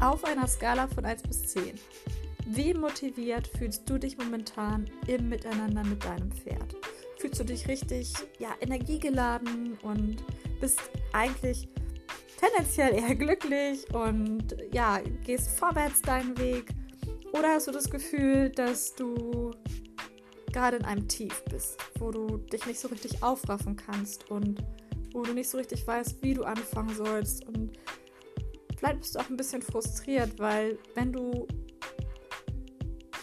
Auf einer Skala von 1 bis 10. Wie motiviert fühlst du dich momentan im Miteinander mit deinem Pferd? Fühlst du dich richtig ja, energiegeladen und bist eigentlich tendenziell eher glücklich und ja, gehst vorwärts deinen Weg? Oder hast du das Gefühl, dass du gerade in einem Tief bist, wo du dich nicht so richtig aufraffen kannst und wo du nicht so richtig weißt, wie du anfangen sollst und vielleicht bist du auch ein bisschen frustriert, weil wenn du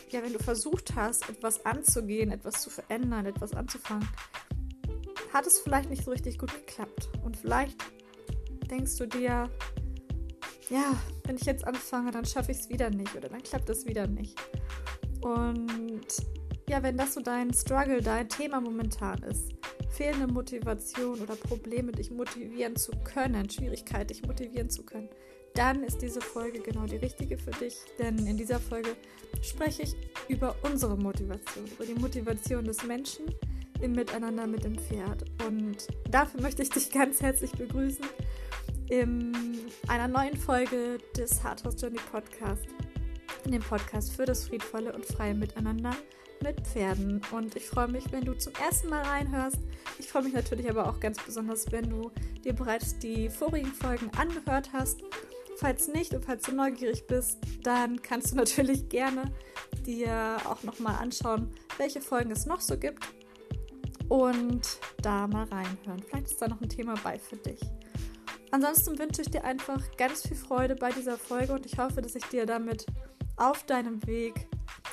ja, wenn du versucht hast, etwas anzugehen, etwas zu verändern, etwas anzufangen, hat es vielleicht nicht so richtig gut geklappt. Und vielleicht denkst du dir, ja, wenn ich jetzt anfange, dann schaffe ich es wieder nicht oder dann klappt es wieder nicht. Und ja, wenn das so dein Struggle, dein Thema momentan ist, fehlende Motivation oder Probleme, dich motivieren zu können, Schwierigkeit, dich motivieren zu können, dann ist diese Folge genau die richtige für dich. Denn in dieser Folge spreche ich über unsere Motivation, über die Motivation des Menschen im Miteinander mit dem Pferd. Und dafür möchte ich dich ganz herzlich begrüßen in einer neuen Folge des Hardhouse Journey Podcast. In dem Podcast für das friedvolle und freie Miteinander mit Pferden. Und ich freue mich, wenn du zum ersten Mal reinhörst. Ich freue mich natürlich aber auch ganz besonders, wenn du dir bereits die vorigen Folgen angehört hast. Falls nicht und falls du neugierig bist, dann kannst du natürlich gerne dir auch nochmal anschauen, welche Folgen es noch so gibt und da mal reinhören. Vielleicht ist da noch ein Thema bei für dich. Ansonsten wünsche ich dir einfach ganz viel Freude bei dieser Folge und ich hoffe, dass ich dir damit auf deinem Weg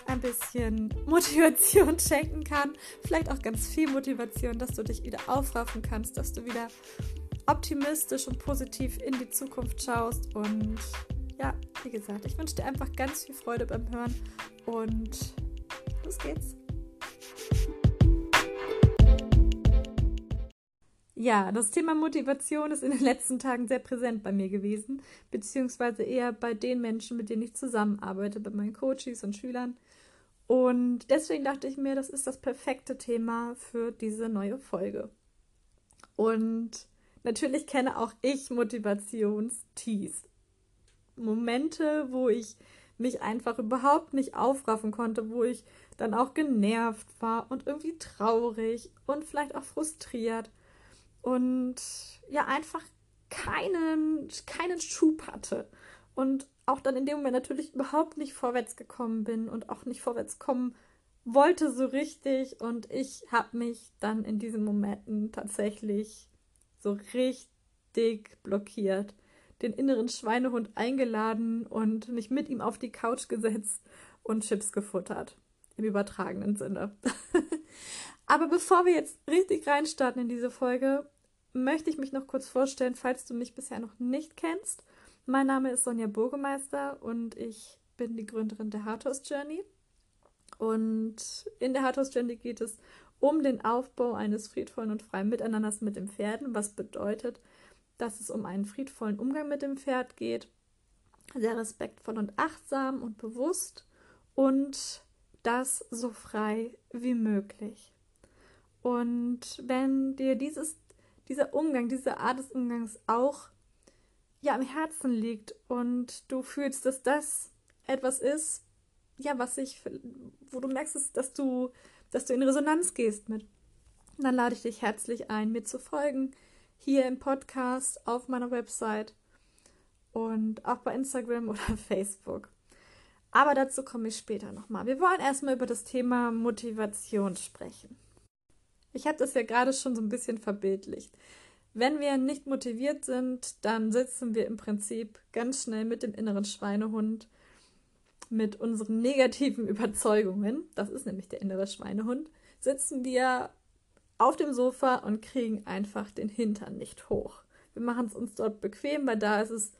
ein bisschen Motivation schenken kann. Vielleicht auch ganz viel Motivation, dass du dich wieder aufraffen kannst, dass du wieder optimistisch und positiv in die Zukunft schaust. Und ja, wie gesagt, ich wünsche dir einfach ganz viel Freude beim Hören und los geht's. Ja, das Thema Motivation ist in den letzten Tagen sehr präsent bei mir gewesen, beziehungsweise eher bei den Menschen, mit denen ich zusammenarbeite, bei meinen Coaches und Schülern. Und deswegen dachte ich mir, das ist das perfekte Thema für diese neue Folge. Und natürlich kenne auch ich Motivationstiefs. Momente, wo ich mich einfach überhaupt nicht aufraffen konnte, wo ich dann auch genervt war und irgendwie traurig und vielleicht auch frustriert und ja einfach keinen, keinen Schub hatte. Und auch dann in dem Moment natürlich überhaupt nicht vorwärts gekommen bin und auch nicht vorwärts kommen wollte so richtig. Und ich habe mich dann in diesen Momenten tatsächlich so richtig blockiert, den inneren Schweinehund eingeladen und mich mit ihm auf die Couch gesetzt und Chips gefuttert. Im übertragenen Sinne. Aber bevor wir jetzt richtig reinstarten in diese Folge, möchte ich mich noch kurz vorstellen, falls du mich bisher noch nicht kennst. Mein Name ist Sonja Burgemeister und ich bin die Gründerin der Hardhouse Journey. Und in der Hardhouse Journey geht es um den Aufbau eines friedvollen und freien Miteinanders mit dem Pferden, was bedeutet, dass es um einen friedvollen Umgang mit dem Pferd geht, sehr respektvoll und achtsam und bewusst und das so frei wie möglich. Und wenn dir dieses dieser Umgang, diese Art des Umgangs auch ja am Herzen liegt und du fühlst, dass das etwas ist, ja, was ich, wo du merkst, dass du, dass du in Resonanz gehst mit, dann lade ich dich herzlich ein, mir zu folgen, hier im Podcast, auf meiner Website und auch bei Instagram oder Facebook. Aber dazu komme ich später nochmal. Wir wollen erstmal über das Thema Motivation sprechen. Ich habe das ja gerade schon so ein bisschen verbildlicht. Wenn wir nicht motiviert sind, dann sitzen wir im Prinzip ganz schnell mit dem inneren Schweinehund, mit unseren negativen Überzeugungen, das ist nämlich der innere Schweinehund, sitzen wir auf dem Sofa und kriegen einfach den Hintern nicht hoch. Wir machen es uns dort bequem, weil da ist es,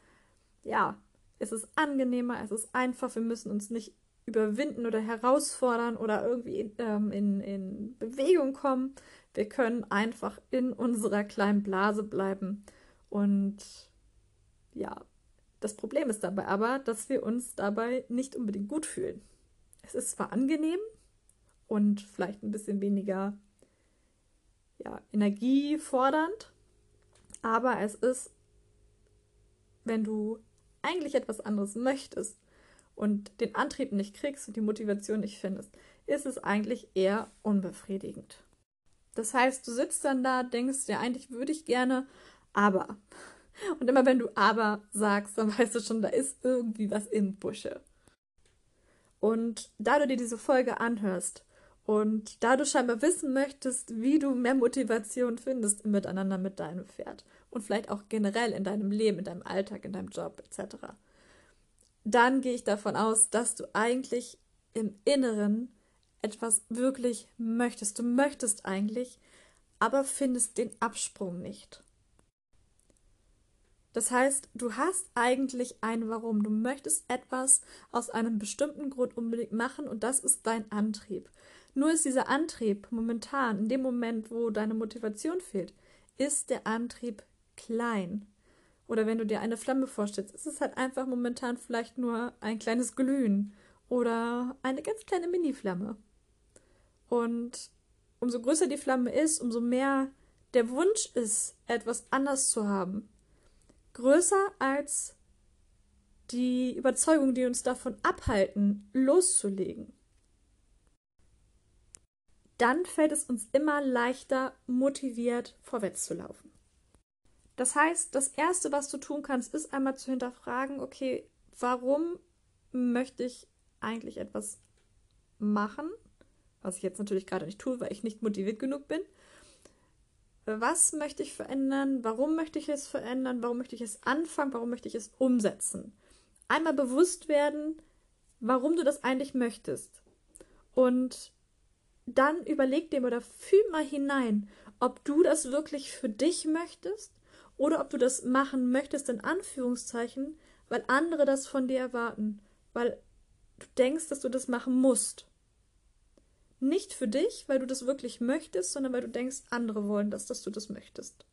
ja, es ist angenehmer, es ist einfach, wir müssen uns nicht überwinden oder herausfordern oder irgendwie ähm, in, in Bewegung kommen. Wir können einfach in unserer kleinen Blase bleiben. Und ja, das Problem ist dabei aber, dass wir uns dabei nicht unbedingt gut fühlen. Es ist zwar angenehm und vielleicht ein bisschen weniger ja, energiefordernd, aber es ist, wenn du eigentlich etwas anderes möchtest und den Antrieb nicht kriegst und die Motivation nicht findest, ist es eigentlich eher unbefriedigend. Das heißt, du sitzt dann da, denkst ja, eigentlich würde ich gerne, aber. Und immer wenn du aber sagst, dann weißt du schon, da ist irgendwie was im Busche. Und da du dir diese Folge anhörst und da du scheinbar wissen möchtest, wie du mehr Motivation findest im Miteinander mit deinem Pferd und vielleicht auch generell in deinem Leben, in deinem Alltag, in deinem Job etc., dann gehe ich davon aus, dass du eigentlich im Inneren etwas wirklich möchtest. Du möchtest eigentlich, aber findest den Absprung nicht. Das heißt, du hast eigentlich ein Warum. Du möchtest etwas aus einem bestimmten Grund unbedingt machen und das ist dein Antrieb. Nur ist dieser Antrieb momentan, in dem Moment, wo deine Motivation fehlt, ist der Antrieb klein. Oder wenn du dir eine Flamme vorstellst, ist es halt einfach momentan vielleicht nur ein kleines Glühen oder eine ganz kleine Mini-Flamme. Und umso größer die Flamme ist, umso mehr der Wunsch ist, etwas anders zu haben. Größer als die Überzeugung, die uns davon abhalten, loszulegen. Dann fällt es uns immer leichter, motiviert vorwärts zu laufen. Das heißt, das Erste, was du tun kannst, ist einmal zu hinterfragen, okay, warum möchte ich eigentlich etwas machen? Was ich jetzt natürlich gerade nicht tue, weil ich nicht motiviert genug bin. Was möchte ich verändern? Warum möchte ich es verändern? Warum möchte ich es anfangen? Warum möchte ich es umsetzen? Einmal bewusst werden, warum du das eigentlich möchtest. Und dann überleg dir oder fühl mal hinein, ob du das wirklich für dich möchtest oder ob du das machen möchtest, in Anführungszeichen, weil andere das von dir erwarten, weil du denkst, dass du das machen musst. Nicht für dich, weil du das wirklich möchtest, sondern weil du denkst, andere wollen das, dass du das möchtest.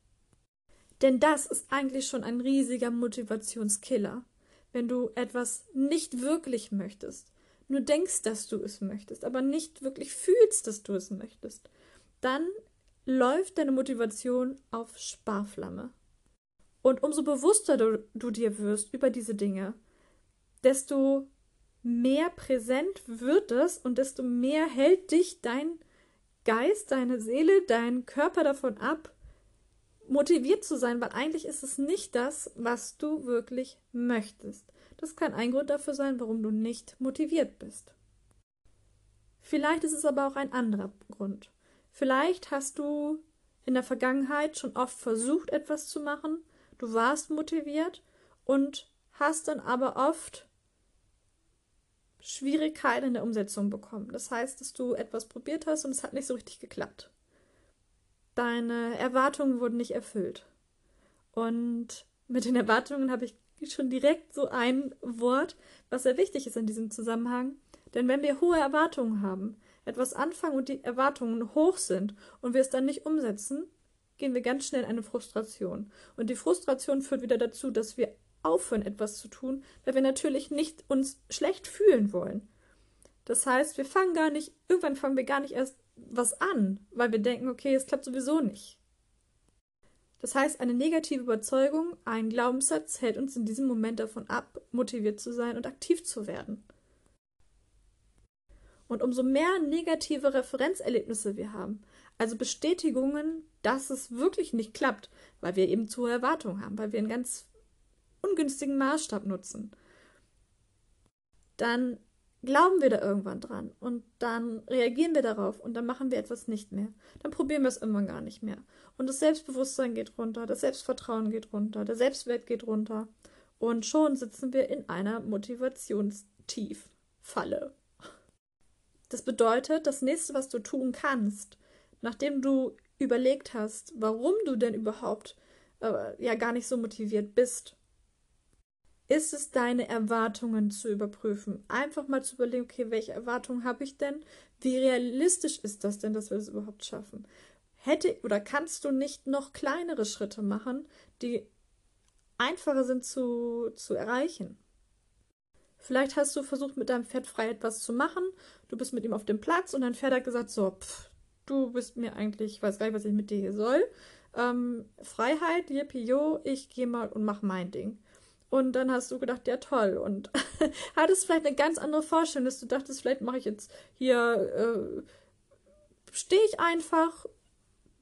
Denn das ist eigentlich schon ein riesiger Motivationskiller, wenn du etwas nicht wirklich möchtest, nur denkst, dass du es möchtest, aber nicht wirklich fühlst, dass du es möchtest, dann läuft deine Motivation auf Sparflamme. Und umso bewusster du, du dir wirst über diese Dinge, desto mehr präsent wird es und desto mehr hält dich dein Geist, deine Seele, dein Körper davon ab, motiviert zu sein, weil eigentlich ist es nicht das, was du wirklich möchtest. Das kann ein Grund dafür sein, warum du nicht motiviert bist. Vielleicht ist es aber auch ein anderer Grund. Vielleicht hast du in der Vergangenheit schon oft versucht, etwas zu machen, du warst motiviert und hast dann aber oft Schwierigkeiten in der Umsetzung bekommen. Das heißt, dass du etwas probiert hast und es hat nicht so richtig geklappt. Deine Erwartungen wurden nicht erfüllt. Und mit den Erwartungen habe ich schon direkt so ein Wort, was sehr wichtig ist in diesem Zusammenhang. Denn wenn wir hohe Erwartungen haben, etwas anfangen und die Erwartungen hoch sind und wir es dann nicht umsetzen, gehen wir ganz schnell in eine Frustration. Und die Frustration führt wieder dazu, dass wir aufhören, etwas zu tun, weil wir natürlich nicht uns schlecht fühlen wollen. Das heißt, wir fangen gar nicht, irgendwann fangen wir gar nicht erst was an, weil wir denken, okay, es klappt sowieso nicht. Das heißt, eine negative Überzeugung, ein Glaubenssatz hält uns in diesem Moment davon ab, motiviert zu sein und aktiv zu werden. Und umso mehr negative Referenzerlebnisse wir haben, also Bestätigungen, dass es wirklich nicht klappt, weil wir eben zu hohe Erwartungen haben, weil wir einen ganz ungünstigen Maßstab nutzen, dann glauben wir da irgendwann dran und dann reagieren wir darauf und dann machen wir etwas nicht mehr. Dann probieren wir es irgendwann gar nicht mehr. Und das Selbstbewusstsein geht runter, das Selbstvertrauen geht runter, der Selbstwert geht runter und schon sitzen wir in einer Motivationstieffalle. Das bedeutet, das nächste, was du tun kannst, nachdem du überlegt hast, warum du denn überhaupt äh, ja gar nicht so motiviert bist, ist es deine Erwartungen zu überprüfen. Einfach mal zu überlegen, okay, welche Erwartungen habe ich denn? Wie realistisch ist das denn, dass wir das überhaupt schaffen? Hätte oder kannst du nicht noch kleinere Schritte machen, die einfacher sind zu, zu erreichen? Vielleicht hast du versucht, mit deinem Pferd frei etwas zu machen. Du bist mit ihm auf dem Platz und dein Pferd hat gesagt, so, pff, du bist mir eigentlich, ich weiß gar nicht, was ich mit dir hier soll. Ähm, Freiheit, yippie, ich gehe mal und mach mein Ding. Und dann hast du gedacht, ja toll. Und hattest vielleicht eine ganz andere Vorstellung, dass du dachtest, vielleicht mache ich jetzt hier, äh, stehe ich einfach,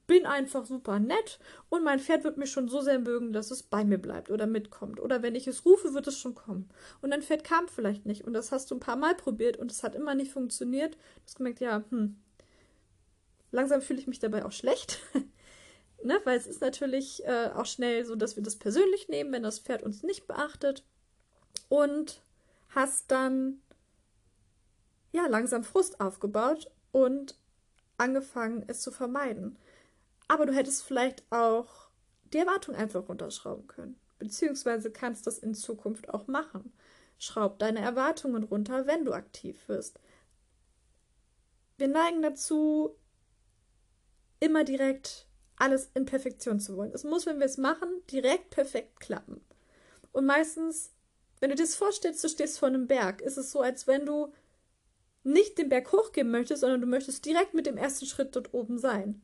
bin einfach super nett und mein Pferd wird mich schon so sehr mögen, dass es bei mir bleibt oder mitkommt. Oder wenn ich es rufe, wird es schon kommen. Und dein Pferd kam vielleicht nicht. Und das hast du ein paar Mal probiert und es hat immer nicht funktioniert. Du hast gemerkt, ja, hm, langsam fühle ich mich dabei auch schlecht. ne? Weil es ist natürlich äh, auch schnell so, dass wir das persönlich nehmen, wenn das Pferd uns nicht beachtet. Und hast dann ja langsam Frust aufgebaut und angefangen, es zu vermeiden. Aber du hättest vielleicht auch die Erwartung einfach runterschrauben können. Beziehungsweise kannst das in Zukunft auch machen. Schraub deine Erwartungen runter, wenn du aktiv wirst. Wir neigen dazu, immer direkt alles in Perfektion zu wollen. Es muss, wenn wir es machen, direkt perfekt klappen. Und meistens, wenn du dir das vorstellst, du stehst vor einem Berg, ist es so, als wenn du nicht den Berg hochgehen möchtest, sondern du möchtest direkt mit dem ersten Schritt dort oben sein.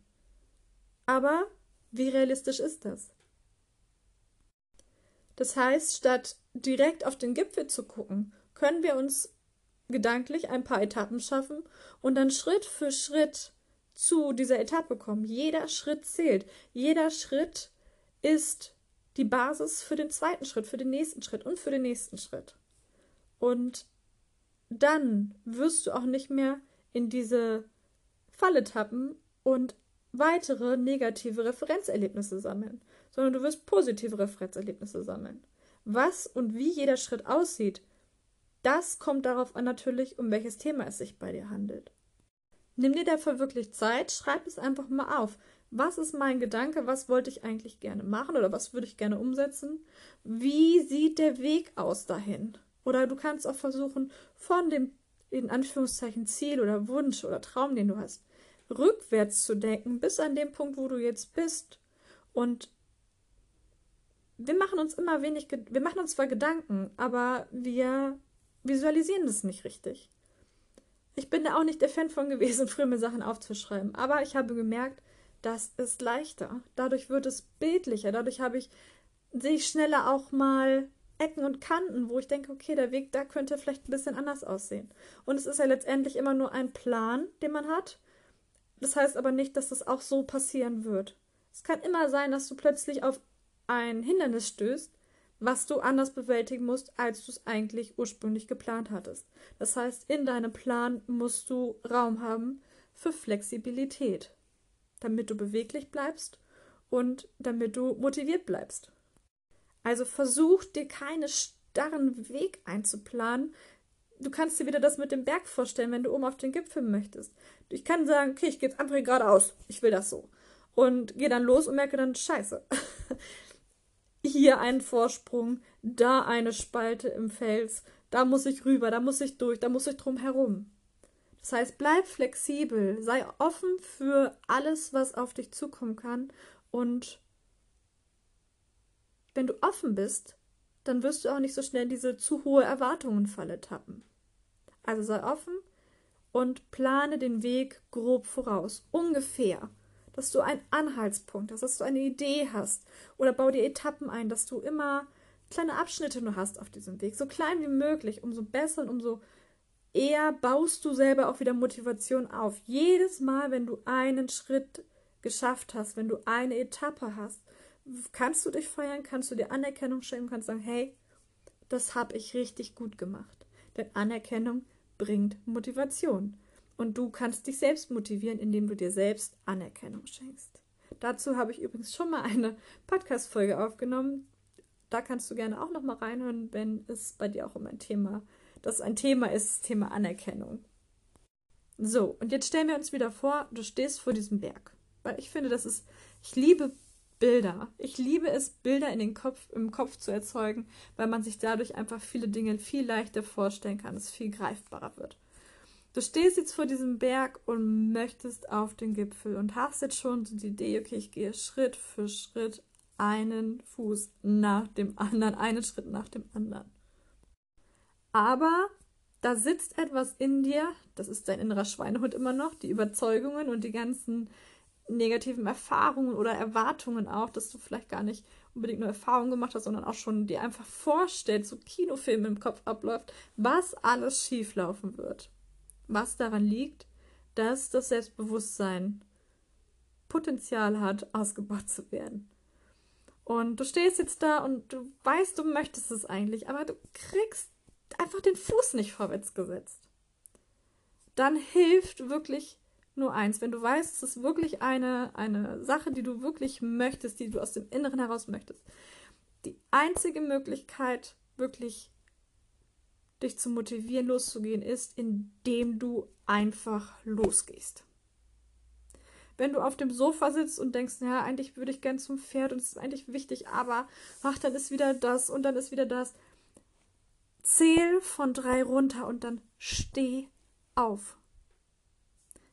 Aber wie realistisch ist das? Das heißt, statt direkt auf den Gipfel zu gucken, können wir uns gedanklich ein paar Etappen schaffen und dann Schritt für Schritt zu dieser Etappe kommen. Jeder Schritt zählt. Jeder Schritt ist die Basis für den zweiten Schritt, für den nächsten Schritt und für den nächsten Schritt. Und dann wirst du auch nicht mehr in diese Falle tappen und weitere negative Referenzerlebnisse sammeln, sondern du wirst positive Referenzerlebnisse sammeln. Was und wie jeder Schritt aussieht, das kommt darauf an natürlich, um welches Thema es sich bei dir handelt. Nimm dir dafür wirklich Zeit, schreib es einfach mal auf. Was ist mein Gedanke? Was wollte ich eigentlich gerne machen oder was würde ich gerne umsetzen? Wie sieht der Weg aus dahin? Oder du kannst auch versuchen, von dem in Anführungszeichen Ziel oder Wunsch oder Traum, den du hast, rückwärts zu denken, bis an dem Punkt, wo du jetzt bist. Und wir machen uns immer wenig, wir machen uns zwar Gedanken, aber wir visualisieren das nicht richtig. Ich bin da auch nicht der Fan von gewesen, früher mir Sachen aufzuschreiben, aber ich habe gemerkt, das ist leichter. Dadurch wird es bildlicher, dadurch habe ich, sehe ich schneller auch mal Ecken und Kanten, wo ich denke, okay, der Weg da könnte vielleicht ein bisschen anders aussehen. Und es ist ja letztendlich immer nur ein Plan, den man hat. Das heißt aber nicht, dass das auch so passieren wird. Es kann immer sein, dass du plötzlich auf ein Hindernis stößt, was du anders bewältigen musst, als du es eigentlich ursprünglich geplant hattest. Das heißt, in deinem Plan musst du Raum haben für Flexibilität, damit du beweglich bleibst und damit du motiviert bleibst. Also versuch dir keine starren Weg einzuplanen, du kannst dir wieder das mit dem Berg vorstellen, wenn du oben auf den Gipfel möchtest. Ich kann sagen, okay, ich gehe jetzt einfach geradeaus. Ich will das so. Und gehe dann los und merke dann, scheiße. Hier ein Vorsprung, da eine Spalte im Fels, da muss ich rüber, da muss ich durch, da muss ich drum herum. Das heißt, bleib flexibel, sei offen für alles, was auf dich zukommen kann und wenn du offen bist, dann wirst du auch nicht so schnell diese zu hohe Erwartungenfalle tappen. Also sei offen und plane den Weg grob voraus, ungefähr, dass du einen Anhaltspunkt hast, dass du eine Idee hast oder bau dir Etappen ein, dass du immer kleine Abschnitte nur hast auf diesem Weg, so klein wie möglich, umso besser und umso eher baust du selber auch wieder Motivation auf. Jedes Mal, wenn du einen Schritt geschafft hast, wenn du eine Etappe hast, kannst du dich feiern, kannst du dir Anerkennung schenken, kannst sagen, hey, das habe ich richtig gut gemacht. Denn Anerkennung bringt Motivation. Und du kannst dich selbst motivieren, indem du dir selbst Anerkennung schenkst. Dazu habe ich übrigens schon mal eine Podcast-Folge aufgenommen. Da kannst du gerne auch noch mal reinhören, wenn es bei dir auch um ein Thema, das ein Thema ist, das Thema Anerkennung. So, und jetzt stellen wir uns wieder vor, du stehst vor diesem Berg. Weil ich finde, das ist, ich liebe Bilder. Ich liebe es, Bilder in den Kopf, im Kopf zu erzeugen, weil man sich dadurch einfach viele Dinge viel leichter vorstellen kann, es viel greifbarer wird. Du stehst jetzt vor diesem Berg und möchtest auf den Gipfel und hast jetzt schon so die Idee, okay, ich gehe Schritt für Schritt einen Fuß nach dem anderen, einen Schritt nach dem anderen. Aber da sitzt etwas in dir, das ist dein innerer Schweinehund immer noch, die Überzeugungen und die ganzen negativen Erfahrungen oder Erwartungen auch, dass du vielleicht gar nicht unbedingt nur Erfahrungen gemacht hast, sondern auch schon dir einfach vorstellst, so Kinofilm im Kopf abläuft, was alles schieflaufen wird. Was daran liegt, dass das Selbstbewusstsein Potenzial hat, ausgebaut zu werden. Und du stehst jetzt da und du weißt, du möchtest es eigentlich, aber du kriegst einfach den Fuß nicht vorwärts gesetzt. Dann hilft wirklich nur eins. Wenn du weißt, es ist wirklich eine, eine Sache, die du wirklich möchtest, die du aus dem Inneren heraus möchtest. Die einzige Möglichkeit, wirklich dich zu motivieren, loszugehen, ist, indem du einfach losgehst. Wenn du auf dem Sofa sitzt und denkst, ja, eigentlich würde ich gern zum Pferd und es ist eigentlich wichtig, aber ach, dann ist wieder das und dann ist wieder das. Zähl von drei runter und dann steh auf.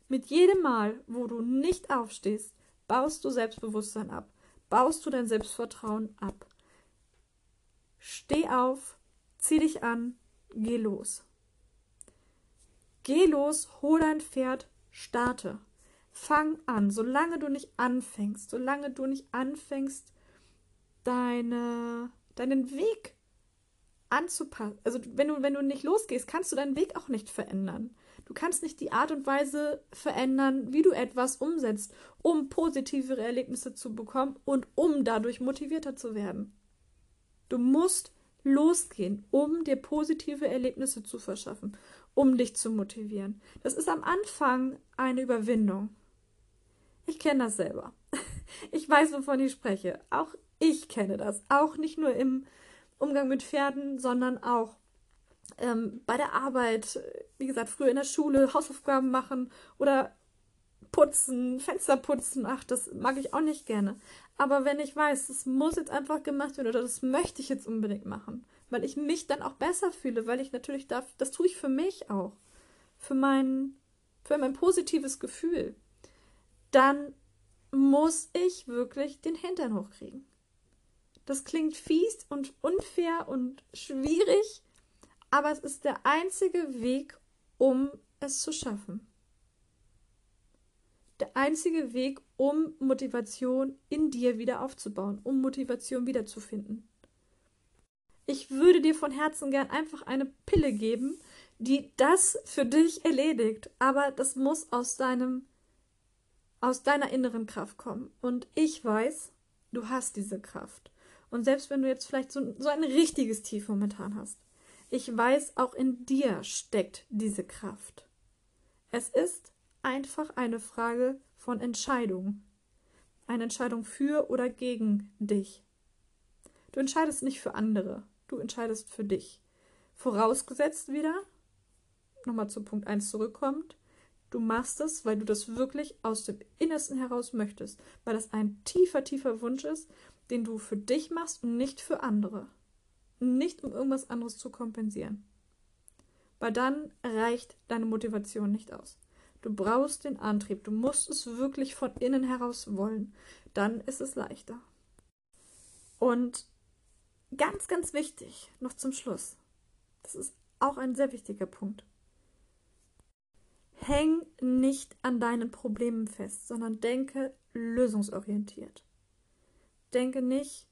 Mit jedem Mal, wo du nicht aufstehst, baust du Selbstbewusstsein ab, baust du dein Selbstvertrauen ab. Steh auf, zieh dich an, geh los. Geh los, hol dein Pferd, starte. Fang an, solange du nicht anfängst, solange du nicht anfängst, deine, deinen Weg anzupassen. Also wenn du, wenn du nicht losgehst, kannst du deinen Weg auch nicht verändern. Du kannst nicht die Art und Weise verändern, wie du etwas umsetzt, um positivere Erlebnisse zu bekommen und um dadurch motivierter zu werden. Du musst losgehen, um dir positive Erlebnisse zu verschaffen, um dich zu motivieren. Das ist am Anfang eine Überwindung. Ich kenne das selber. Ich weiß, wovon ich spreche. Auch ich kenne das. Auch nicht nur im Umgang mit Pferden, sondern auch ähm, bei der Arbeit, wie gesagt, früher in der Schule Hausaufgaben machen oder putzen, Fenster putzen, ach, das mag ich auch nicht gerne. Aber wenn ich weiß, das muss jetzt einfach gemacht werden oder das möchte ich jetzt unbedingt machen, weil ich mich dann auch besser fühle, weil ich natürlich darf, das tue ich für mich auch, für mein, für mein positives Gefühl, dann muss ich wirklich den Hintern hochkriegen. Das klingt fies und unfair und schwierig, aber es ist der einzige Weg, um es zu schaffen. Der einzige Weg, um Motivation in dir wieder aufzubauen, um Motivation wiederzufinden. Ich würde dir von Herzen gern einfach eine Pille geben, die das für dich erledigt, aber das muss aus deinem aus deiner inneren Kraft kommen. Und ich weiß, du hast diese Kraft. Und selbst wenn du jetzt vielleicht so, so ein richtiges Tief momentan hast, ich weiß, auch in dir steckt diese Kraft. Es ist einfach eine Frage von Entscheidung. Eine Entscheidung für oder gegen dich. Du entscheidest nicht für andere, du entscheidest für dich. Vorausgesetzt wieder, nochmal zu Punkt 1 zurückkommt, du machst es, weil du das wirklich aus dem Innersten heraus möchtest, weil das ein tiefer, tiefer Wunsch ist, den du für dich machst und nicht für andere nicht um irgendwas anderes zu kompensieren. Weil dann reicht deine Motivation nicht aus. Du brauchst den Antrieb, du musst es wirklich von innen heraus wollen. Dann ist es leichter. Und ganz, ganz wichtig, noch zum Schluss. Das ist auch ein sehr wichtiger Punkt. Häng nicht an deinen Problemen fest, sondern denke lösungsorientiert. Denke nicht,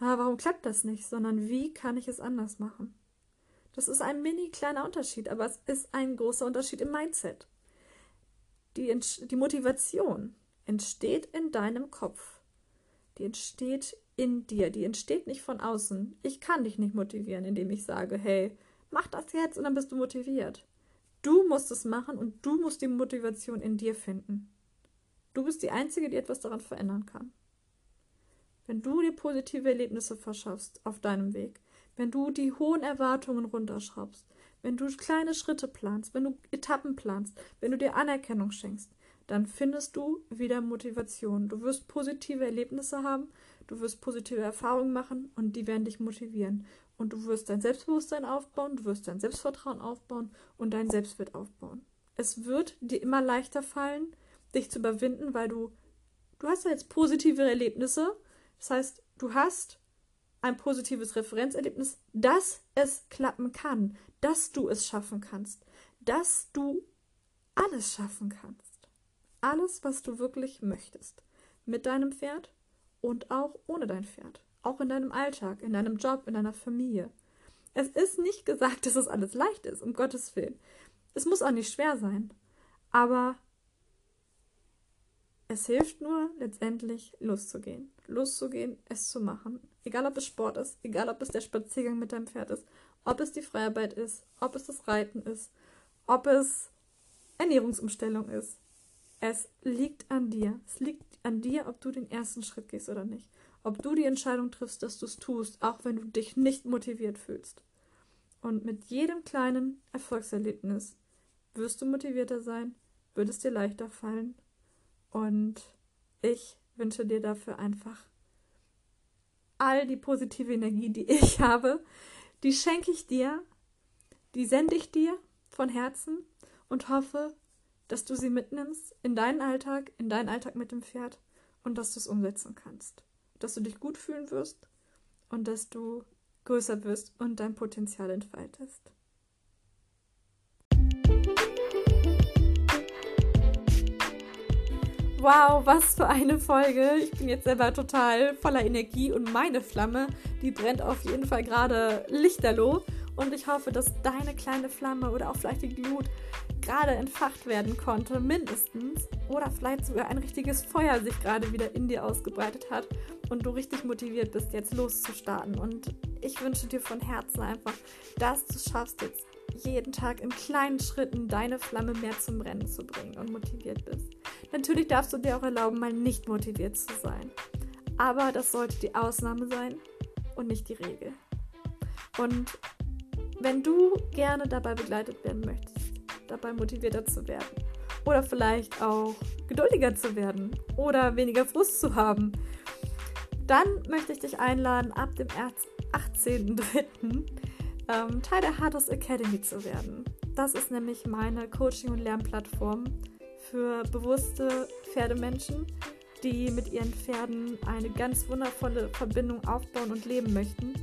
ah, warum klappt das nicht, sondern wie kann ich es anders machen? Das ist ein mini kleiner Unterschied, aber es ist ein großer Unterschied im Mindset. Die, die Motivation entsteht in deinem Kopf. Die entsteht in dir. Die entsteht nicht von außen. Ich kann dich nicht motivieren, indem ich sage, hey, mach das jetzt und dann bist du motiviert. Du musst es machen und du musst die Motivation in dir finden. Du bist die Einzige, die etwas daran verändern kann. Wenn du dir positive Erlebnisse verschaffst auf deinem Weg, wenn du die hohen Erwartungen runterschraubst, wenn du kleine Schritte planst, wenn du Etappen planst, wenn du dir Anerkennung schenkst, dann findest du wieder Motivation. Du wirst positive Erlebnisse haben, du wirst positive Erfahrungen machen und die werden dich motivieren. Und du wirst dein Selbstbewusstsein aufbauen, du wirst dein Selbstvertrauen aufbauen und dein Selbstwert aufbauen. Es wird dir immer leichter fallen, dich zu überwinden, weil du, du hast ja jetzt positive Erlebnisse das heißt, du hast ein positives Referenzerlebnis, dass es klappen kann, dass du es schaffen kannst, dass du alles schaffen kannst. Alles, was du wirklich möchtest. Mit deinem Pferd und auch ohne dein Pferd. auch in deinem Alltag, in deinem Job, in deiner Familie. Es ist nicht gesagt, dass es alles leicht ist, um Gottes Willen. Es muss auch nicht schwer sein. Aber es hilft nur letztendlich loszugehen. Loszugehen, es zu machen. Egal ob es Sport ist, egal ob es der Spaziergang mit deinem Pferd ist, ob es die Freiarbeit ist, ob es das Reiten ist, ob es Ernährungsumstellung ist. Es liegt an dir. Es liegt an dir, ob du den ersten Schritt gehst oder nicht. Ob du die Entscheidung triffst, dass du es tust, auch wenn du dich nicht motiviert fühlst. Und mit jedem kleinen Erfolgserlebnis wirst du motivierter sein, wird es dir leichter fallen. Und ich wünsche dir dafür einfach all die positive Energie, die ich habe, die schenke ich dir, die sende ich dir von Herzen und hoffe, dass du sie mitnimmst in deinen Alltag, in deinen Alltag mit dem Pferd und dass du es umsetzen kannst. Dass du dich gut fühlen wirst und dass du größer wirst und dein Potenzial entfaltest. Wow, was für eine Folge. Ich bin jetzt selber total voller Energie und meine Flamme, die brennt auf jeden Fall gerade lichterloh. Und ich hoffe, dass deine kleine Flamme oder auch vielleicht die Glut gerade entfacht werden konnte, mindestens. Oder vielleicht sogar ein richtiges Feuer sich gerade wieder in dir ausgebreitet hat und du richtig motiviert bist, jetzt loszustarten. Und ich wünsche dir von Herzen einfach, dass du schaffst, jetzt jeden Tag in kleinen Schritten deine Flamme mehr zum Brennen zu bringen und motiviert bist. Natürlich darfst du dir auch erlauben, mal nicht motiviert zu sein. Aber das sollte die Ausnahme sein und nicht die Regel. Und wenn du gerne dabei begleitet werden möchtest, dabei motivierter zu werden oder vielleicht auch geduldiger zu werden oder weniger Frust zu haben, dann möchte ich dich einladen, ab dem 18.03. Ähm, Teil der Hardest Academy zu werden. Das ist nämlich meine Coaching- und Lernplattform für bewusste Pferdemenschen, die mit ihren Pferden eine ganz wundervolle Verbindung aufbauen und leben möchten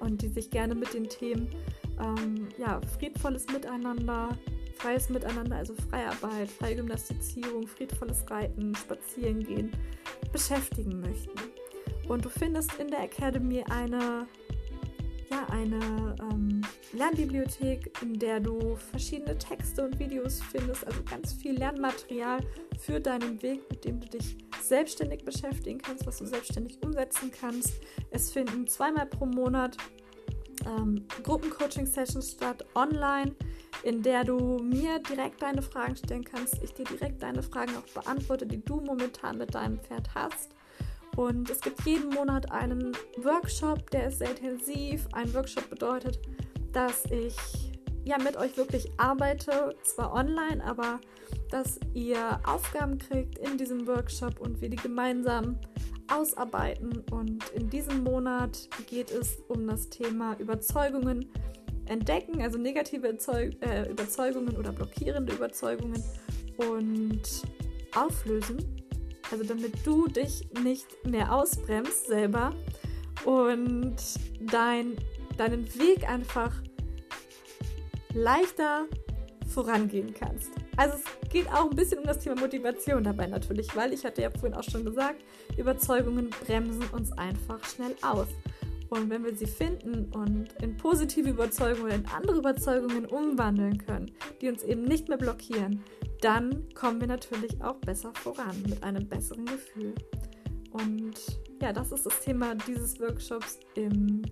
und die sich gerne mit den Themen ähm, ja, friedvolles Miteinander, freies Miteinander, also Freiarbeit, freie Gymnastizierung, friedvolles Reiten, Spazierengehen beschäftigen möchten. Und du findest in der Academy eine ja, eine ähm, Lernbibliothek, in der du verschiedene Texte und Videos findest, also ganz viel Lernmaterial für deinen Weg, mit dem du dich selbstständig beschäftigen kannst, was du selbstständig umsetzen kannst. Es finden zweimal pro Monat ähm, Gruppencoaching-Sessions statt, online, in der du mir direkt deine Fragen stellen kannst, ich dir direkt deine Fragen auch beantworte, die du momentan mit deinem Pferd hast. Und es gibt jeden Monat einen Workshop, der ist sehr intensiv. Ein Workshop bedeutet, dass ich ja mit euch wirklich arbeite, zwar online, aber dass ihr Aufgaben kriegt in diesem Workshop und wir die gemeinsam ausarbeiten. Und in diesem Monat geht es um das Thema Überzeugungen entdecken, also negative Erzeug äh, Überzeugungen oder blockierende Überzeugungen und auflösen. Also damit du dich nicht mehr ausbremst selber und dein, deinen Weg einfach leichter vorangehen kannst. Also es geht auch ein bisschen um das Thema Motivation dabei natürlich, weil ich hatte ja vorhin auch schon gesagt, Überzeugungen bremsen uns einfach schnell aus. Und wenn wir sie finden und in positive Überzeugungen, in andere Überzeugungen umwandeln können, die uns eben nicht mehr blockieren, dann kommen wir natürlich auch besser voran mit einem besseren Gefühl. Und ja, das ist das Thema dieses Workshops im,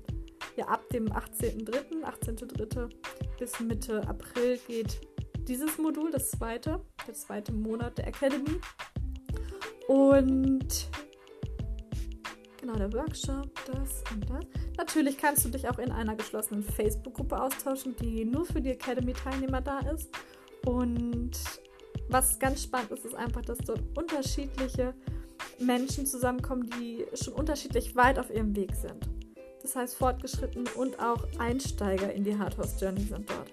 ja, ab dem 18.03., 18.03. bis Mitte April geht dieses Modul, das zweite, der zweite Monat der Academy. Und genau, der Workshop, das und das. Natürlich kannst du dich auch in einer geschlossenen Facebook-Gruppe austauschen, die nur für die Academy-Teilnehmer da ist. Und was ganz spannend ist, ist einfach, dass dort unterschiedliche Menschen zusammenkommen, die schon unterschiedlich weit auf ihrem Weg sind. Das heißt, fortgeschritten und auch Einsteiger in die Hardhorse Journey sind dort.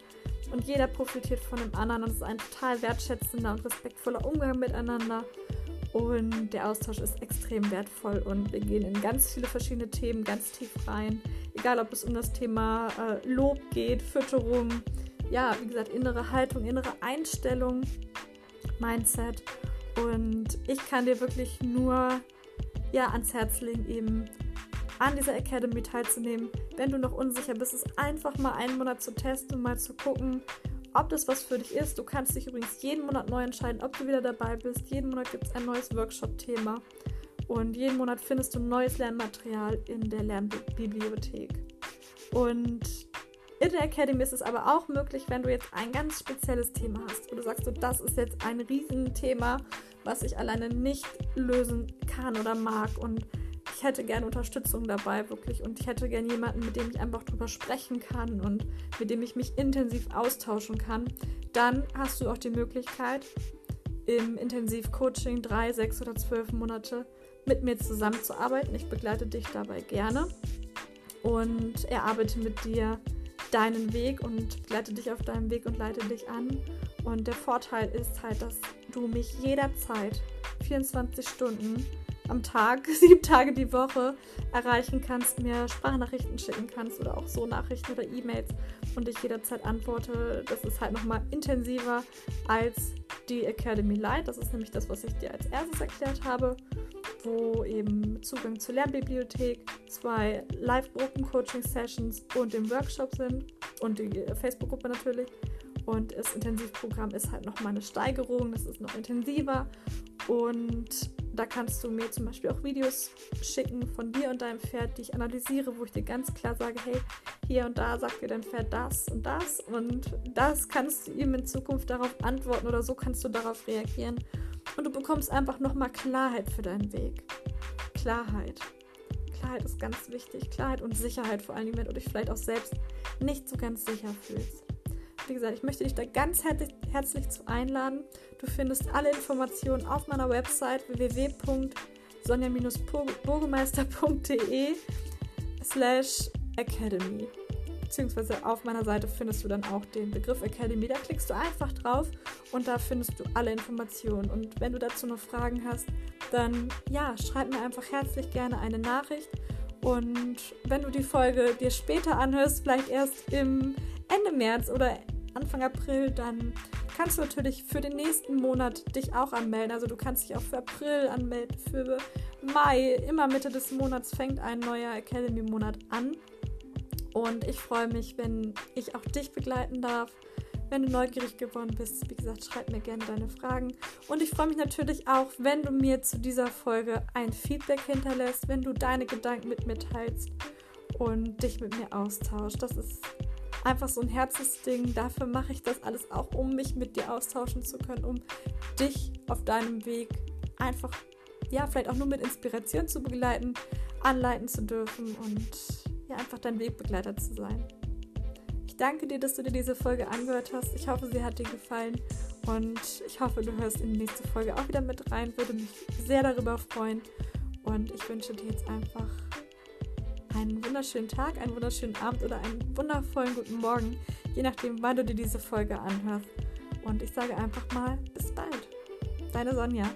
Und jeder profitiert von dem anderen und es ist ein total wertschätzender und respektvoller Umgang miteinander. Und der Austausch ist extrem wertvoll und wir gehen in ganz viele verschiedene Themen ganz tief rein. Egal, ob es um das Thema äh, Lob geht, Fütterung, ja, wie gesagt, innere Haltung, innere Einstellung, Mindset. Und ich kann dir wirklich nur ja, ans Herz legen, eben an dieser Academy teilzunehmen. Wenn du noch unsicher bist, es einfach mal einen Monat zu testen mal zu gucken, ob das was für dich ist. Du kannst dich übrigens jeden Monat neu entscheiden, ob du wieder dabei bist. Jeden Monat gibt es ein neues Workshop-Thema. Und jeden Monat findest du neues Lernmaterial in der Lernbibliothek. Und in der Academy ist es aber auch möglich, wenn du jetzt ein ganz spezielles Thema hast, wo du sagst, so, das ist jetzt ein Riesenthema, was ich alleine nicht lösen kann oder mag. Und ich hätte gerne Unterstützung dabei, wirklich. Und ich hätte gerne jemanden, mit dem ich einfach drüber sprechen kann und mit dem ich mich intensiv austauschen kann. Dann hast du auch die Möglichkeit, im Intensivcoaching drei, sechs oder zwölf Monate mit mir zusammenzuarbeiten. Ich begleite dich dabei gerne und erarbeite mit dir deinen Weg und begleite dich auf deinem Weg und leite dich an. Und der Vorteil ist halt, dass du mich jederzeit 24 Stunden am Tag, sieben Tage die Woche erreichen kannst, mir Sprachnachrichten schicken kannst oder auch so Nachrichten oder E-Mails und ich jederzeit antworte. Das ist halt nochmal intensiver als die Academy Light. Das ist nämlich das, was ich dir als erstes erklärt habe, wo eben Zugang zur Lernbibliothek, zwei Live-Gruppen-Coaching-Sessions und dem Workshop sind und die Facebook-Gruppe natürlich. Und das Intensivprogramm ist halt nochmal eine Steigerung, das ist noch intensiver und da kannst du mir zum Beispiel auch Videos schicken von dir und deinem Pferd, die ich analysiere, wo ich dir ganz klar sage, hey, hier und da sagt dir dein Pferd das und das und das kannst du ihm in Zukunft darauf antworten oder so kannst du darauf reagieren. Und du bekommst einfach nochmal Klarheit für deinen Weg. Klarheit. Klarheit ist ganz wichtig. Klarheit und Sicherheit vor allem, wenn du dich vielleicht auch selbst nicht so ganz sicher fühlst. Wie gesagt, ich möchte dich da ganz herzlich, herzlich zu einladen. Du findest alle Informationen auf meiner Website www.sonja-burgemeister.de slash academy. Beziehungsweise auf meiner Seite findest du dann auch den Begriff Academy. Da klickst du einfach drauf und da findest du alle Informationen. Und wenn du dazu noch Fragen hast, dann ja, schreib mir einfach herzlich gerne eine Nachricht. Und wenn du die Folge dir später anhörst, vielleicht erst im Ende März oder Anfang April, dann kannst du natürlich für den nächsten Monat dich auch anmelden. Also du kannst dich auch für April anmelden, für Mai. Immer Mitte des Monats fängt ein neuer Academy-Monat an. Und ich freue mich, wenn ich auch dich begleiten darf. Wenn du neugierig geworden bist, wie gesagt, schreib mir gerne deine Fragen. Und ich freue mich natürlich auch, wenn du mir zu dieser Folge ein Feedback hinterlässt, wenn du deine Gedanken mit mir teilst und dich mit mir austauschst. Das ist einfach so ein Herzensding. Dafür mache ich das alles auch, um mich mit dir austauschen zu können, um dich auf deinem Weg einfach, ja, vielleicht auch nur mit Inspiration zu begleiten, anleiten zu dürfen und ja, einfach dein Wegbegleiter zu sein. Ich danke dir, dass du dir diese Folge angehört hast. Ich hoffe, sie hat dir gefallen und ich hoffe, du hörst in die nächste Folge auch wieder mit rein. Würde mich sehr darüber freuen und ich wünsche dir jetzt einfach einen wunderschönen Tag, einen wunderschönen Abend oder einen wundervollen guten Morgen, je nachdem, wann du dir diese Folge anhörst. Und ich sage einfach mal, bis bald. Deine Sonja.